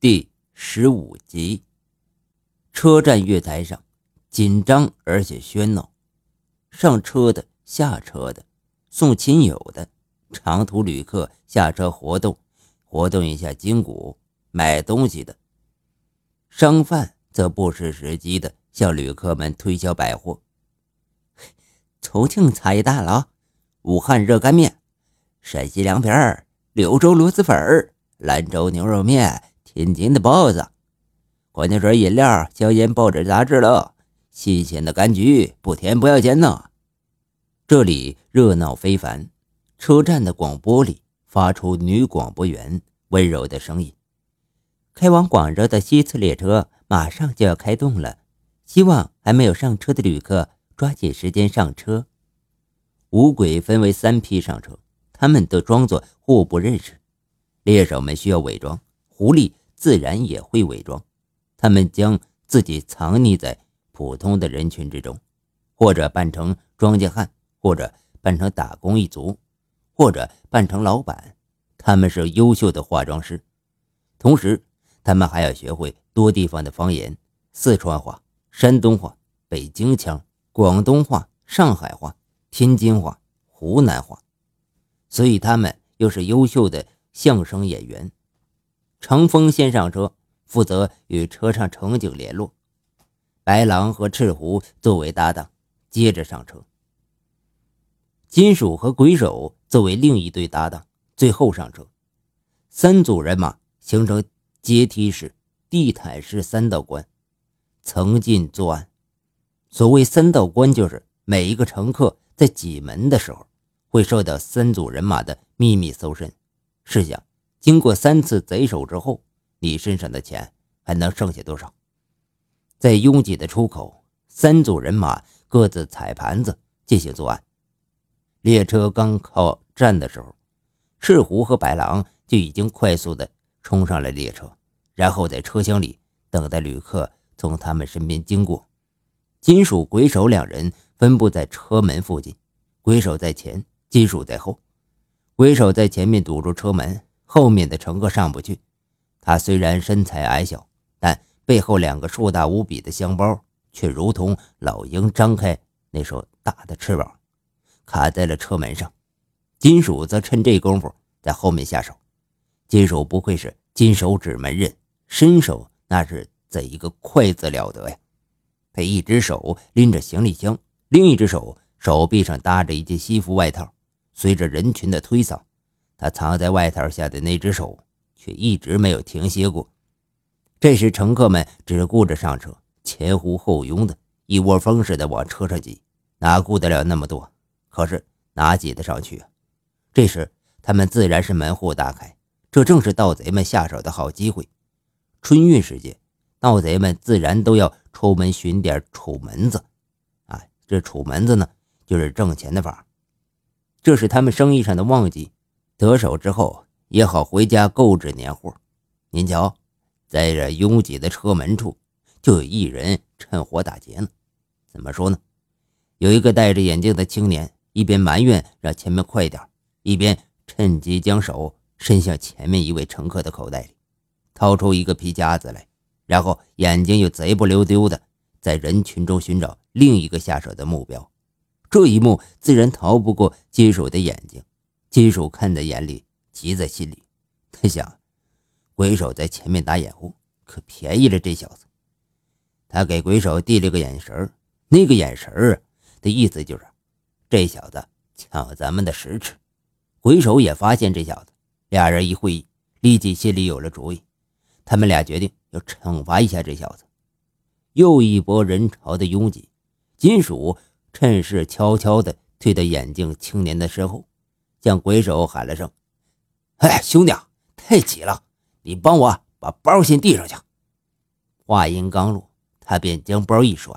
第十五集，车站月台上紧张而且喧闹，上车的、下车的、送亲友的、长途旅客下车活动、活动一下筋骨、买东西的，商贩则不失时机的向旅客们推销百货。重庆茶叶大佬、武汉热干面、陕西凉皮儿、柳州螺蛳粉儿、兰州牛肉面。天津的包子，矿泉水、饮料、香烟、报纸、杂志了。新鲜的柑橘，不甜不要钱呢。这里热闹非凡，车站的广播里发出女广播员温柔的声音：“开往广州的西次列车马上就要开动了，希望还没有上车的旅客抓紧时间上车。”五鬼分为三批上车，他们都装作互不认识。猎手们需要伪装，狐狸。自然也会伪装，他们将自己藏匿在普通的人群之中，或者扮成庄稼汉，或者扮成打工一族，或者扮成老板。他们是优秀的化妆师，同时他们还要学会多地方的方言：四川话、山东话、北京腔、广东话、上海话、天津话、湖南话。所以他们又是优秀的相声演员。程峰先上车，负责与车上乘警联络。白狼和赤狐作为搭档，接着上车。金属和鬼手作为另一对搭档，最后上车。三组人马形成阶梯式、地毯式三道关，层进作案。所谓三道关，就是每一个乘客在挤门的时候，会受到三组人马的秘密搜身。试想。经过三次贼手之后，你身上的钱还能剩下多少？在拥挤的出口，三组人马各自踩盘子进行作案。列车刚靠站的时候，赤狐和白狼就已经快速的冲上了列车，然后在车厢里等待旅客从他们身边经过。金属鬼手两人分布在车门附近，鬼手在前，金属在后。鬼手在前面堵住车门。后面的乘客上不去，他虽然身材矮小，但背后两个硕大无比的箱包却如同老鹰张开那双大的翅膀，卡在了车门上。金属则趁这功夫在后面下手。金属不愧是金手指门人，身手那是怎一个快字了得呀！他一只手拎着行李箱，另一只手手臂上搭着一件西服外套，随着人群的推搡。他藏在外套下的那只手却一直没有停歇过。这时，乘客们只顾着上车，前呼后拥的，一窝蜂似的往车上挤，哪顾得了那么多？可是哪挤得上去啊？这时，他们自然是门户大开，这正是盗贼们下手的好机会。春运时节，盗贼们自然都要出门寻点楚门子。啊，这楚门子呢，就是挣钱的法，这是他们生意上的旺季。得手之后也好回家购置年货。您瞧，在这拥挤的车门处，就有一人趁火打劫呢。怎么说呢？有一个戴着眼镜的青年，一边埋怨让前面快点，一边趁机将手伸向前面一位乘客的口袋里，掏出一个皮夹子来，然后眼睛又贼不溜丢的在人群中寻找另一个下手的目标。这一幕自然逃不过金属的眼睛。金属看在眼里，急在心里。他想，鬼手在前面打掩护，可便宜了这小子。他给鬼手递了个眼神那个眼神儿的意思就是，这小子抢咱们的食吃。鬼手也发现这小子，俩人一会议，立即心里有了主意。他们俩决定要惩罚一下这小子。又一波人潮的拥挤，金属趁势悄悄地退到眼镜青年的身后。向鬼手喊了声：“哎，兄弟，太挤了，你帮我把包先递上去。”话音刚落，他便将包一甩，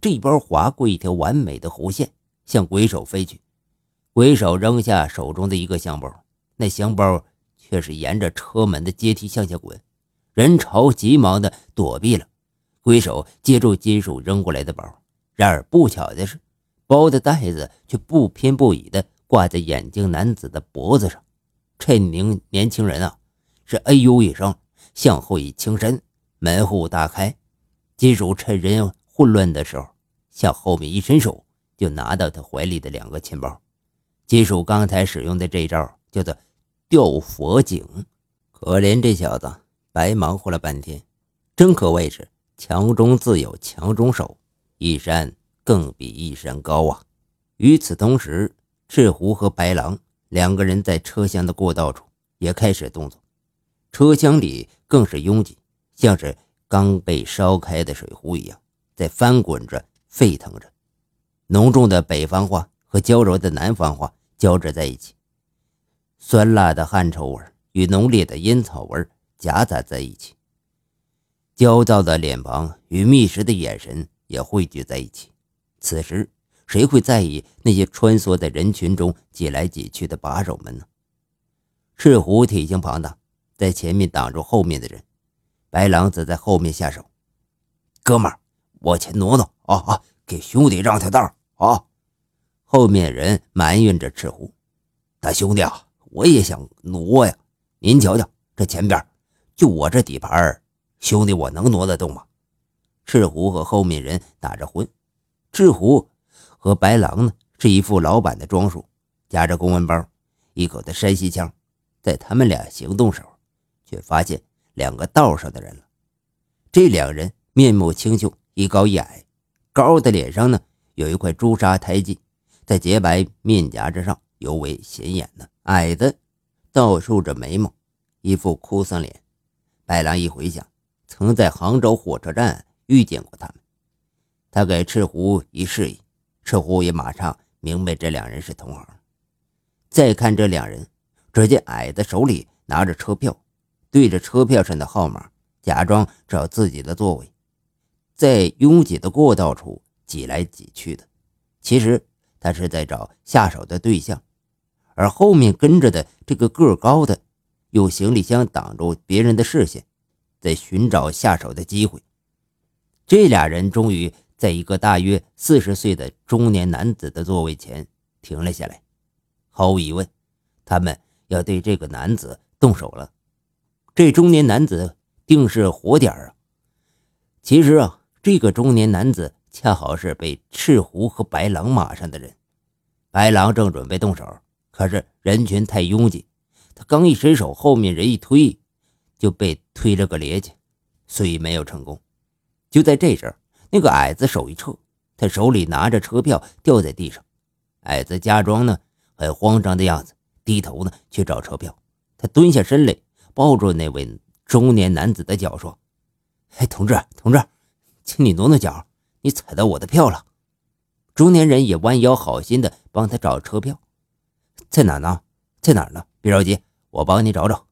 这一包划过一条完美的弧线，向鬼手飞去。鬼手扔下手中的一个香包，那香包却是沿着车门的阶梯向下滚。人潮急忙的躲避了，鬼手接住金属扔过来的包，然而不巧的是，包的袋子却不偏不倚的。挂在眼镜男子的脖子上，这名年轻人啊，是哎呦一声，向后一倾身，门户大开。金属趁人混乱的时候，向后面一伸手，就拿到他怀里的两个钱包。金属刚才使用的这招叫做吊佛井。可怜这小子白忙活了半天，真可谓是强中自有强中手，一山更比一山高啊！与此同时，赤狐和白狼两个人在车厢的过道处也开始动作，车厢里更是拥挤，像是刚被烧开的水壶一样，在翻滚着、沸腾着。浓重的北方话和娇柔的南方话交织在一起，酸辣的汗臭味与浓烈的烟草味夹杂在一起，焦躁的脸庞与觅食的眼神也汇聚在一起。此时。谁会在意那些穿梭在人群中挤来挤去的把手们呢？赤狐体型庞大，在前面挡住后面的人；白狼则在后面下手。哥们儿，往前挪挪啊啊！给兄弟让条道啊！后面人埋怨着赤狐：“大兄弟啊，我也想挪呀！您瞧瞧，这前边就我这底盘，兄弟我能挪得动吗？”赤狐和后面人打着混，赤狐。和白狼呢，是一副老板的装束，夹着公文包，一口的山西腔。在他们俩行动时候，却发现两个道上的人了。这两人面目清秀，一高一矮。高的脸上呢，有一块朱砂胎记，在洁白面颊之上尤为显眼呢。矮的倒竖着眉毛，一副哭丧脸。白狼一回想，曾在杭州火车站遇见过他们。他给赤狐一示意。赤狐也马上明白这两人是同行。再看这两人，只见矮的手里拿着车票，对着车票上的号码，假装找自己的座位，在拥挤的过道处挤来挤去的。其实他是在找下手的对象。而后面跟着的这个个高的，用行李箱挡住别人的视线，在寻找下手的机会。这俩人终于。在一个大约四十岁的中年男子的座位前停了下来。毫无疑问，他们要对这个男子动手了。这中年男子定是活点啊！其实啊，这个中年男子恰好是被赤狐和白狼马上的人。白狼正准备动手，可是人群太拥挤，他刚一伸手，后面人一推，就被推了个趔趄，所以没有成功。就在这时。那个矮子手一撤，他手里拿着车票掉在地上。矮子假装呢很慌张的样子，低头呢去找车票。他蹲下身来，抱住那位中年男子的脚说：“哎，同志，同志，请你挪挪脚，你踩到我的票了。”中年人也弯腰好心的帮他找车票，在哪呢？在哪呢？别着急，我帮你找找。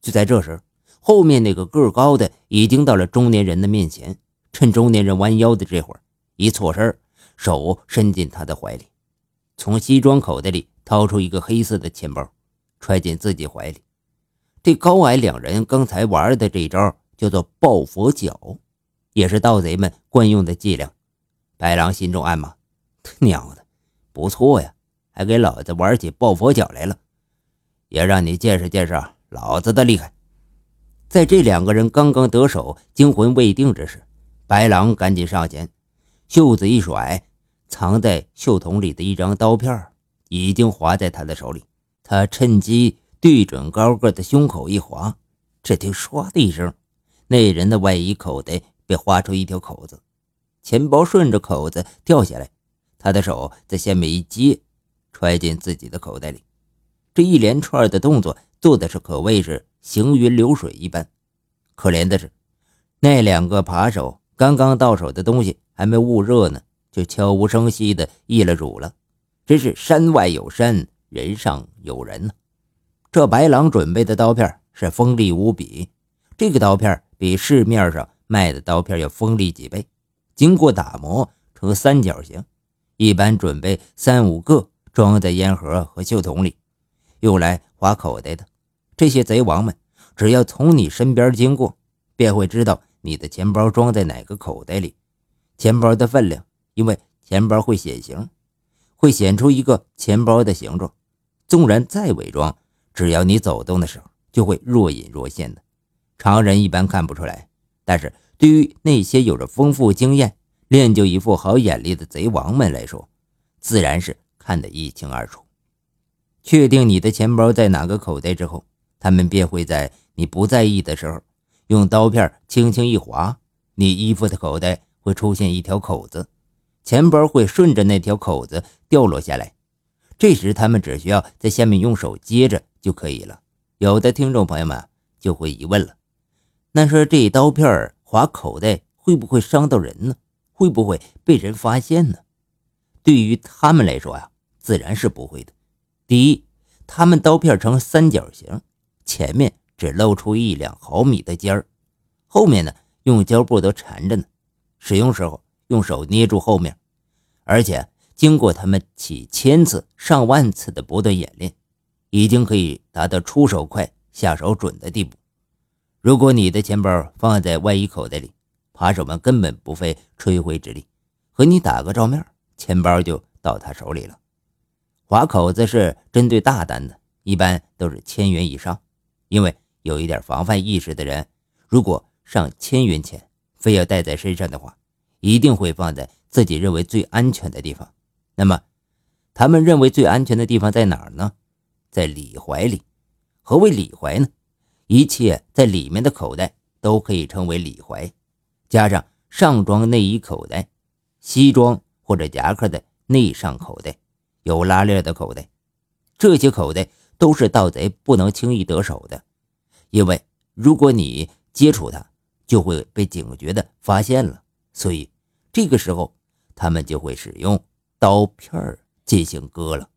就在这时，后面那个个高的已经到了中年人的面前。趁中年人弯腰的这会儿，一错身，手伸进他的怀里，从西装口袋里掏出一个黑色的钱包，揣进自己怀里。这高矮两人刚才玩的这招叫做抱佛脚，也是盗贼们惯用的伎俩。白狼心中暗骂：“他娘的，不错呀，还给老子玩起抱佛脚来了，也让你见识见识老子的厉害。”在这两个人刚刚得手、惊魂未定之时，白狼赶紧上前，袖子一甩，藏在袖筒里的一张刀片已经划在他的手里。他趁机对准高个的胸口一划，只听“唰”的一声，那人的外衣口袋被划出一条口子，钱包顺着口子掉下来，他的手在下面一接，揣进自己的口袋里。这一连串的动作做的是可谓是行云流水一般。可怜的是，那两个扒手。刚刚到手的东西还没捂热呢，就悄无声息的易了主了。真是山外有山，人上有人呢。这白狼准备的刀片是锋利无比，这个刀片比市面上卖的刀片要锋利几倍。经过打磨成三角形，一般准备三五个装在烟盒和袖筒里，用来划口袋的。这些贼王们只要从你身边经过，便会知道。你的钱包装在哪个口袋里？钱包的分量，因为钱包会显形，会显出一个钱包的形状。纵然再伪装，只要你走动的时候，就会若隐若现的。常人一般看不出来，但是对于那些有着丰富经验、练就一副好眼力的贼王们来说，自然是看得一清二楚。确定你的钱包在哪个口袋之后，他们便会在你不在意的时候，用刀片轻轻一划，你衣服的口袋会出现一条口子，钱包会顺着那条口子掉落下来。这时，他们只需要在下面用手接着就可以了。有的听众朋友们就会疑问了：那说这刀片划口袋会不会伤到人呢？会不会被人发现呢？对于他们来说呀，自然是不会的。第一，他们刀片呈三角形，前面只露出一两毫米的尖儿，后面呢用胶布都缠着呢。使用时候用手捏住后面，而且。经过他们几千次、上万次的不断演练，已经可以达到出手快、下手准的地步。如果你的钱包放在外衣口袋里，扒手们根本不费吹灰之力，和你打个照面，钱包就到他手里了。划口子是针对大单的，一般都是千元以上，因为有一点防范意识的人，如果上千元钱非要带在身上的话，一定会放在自己认为最安全的地方。那么，他们认为最安全的地方在哪儿呢？在里怀里。何为里怀呢？一切在里面的口袋都可以称为里怀，加上上装内衣口袋、西装或者夹克的内上口袋、有拉链的口袋，这些口袋都是盗贼不能轻易得手的，因为如果你接触它，就会被警觉的发现了。所以这个时候，他们就会使用。刀片进行割了。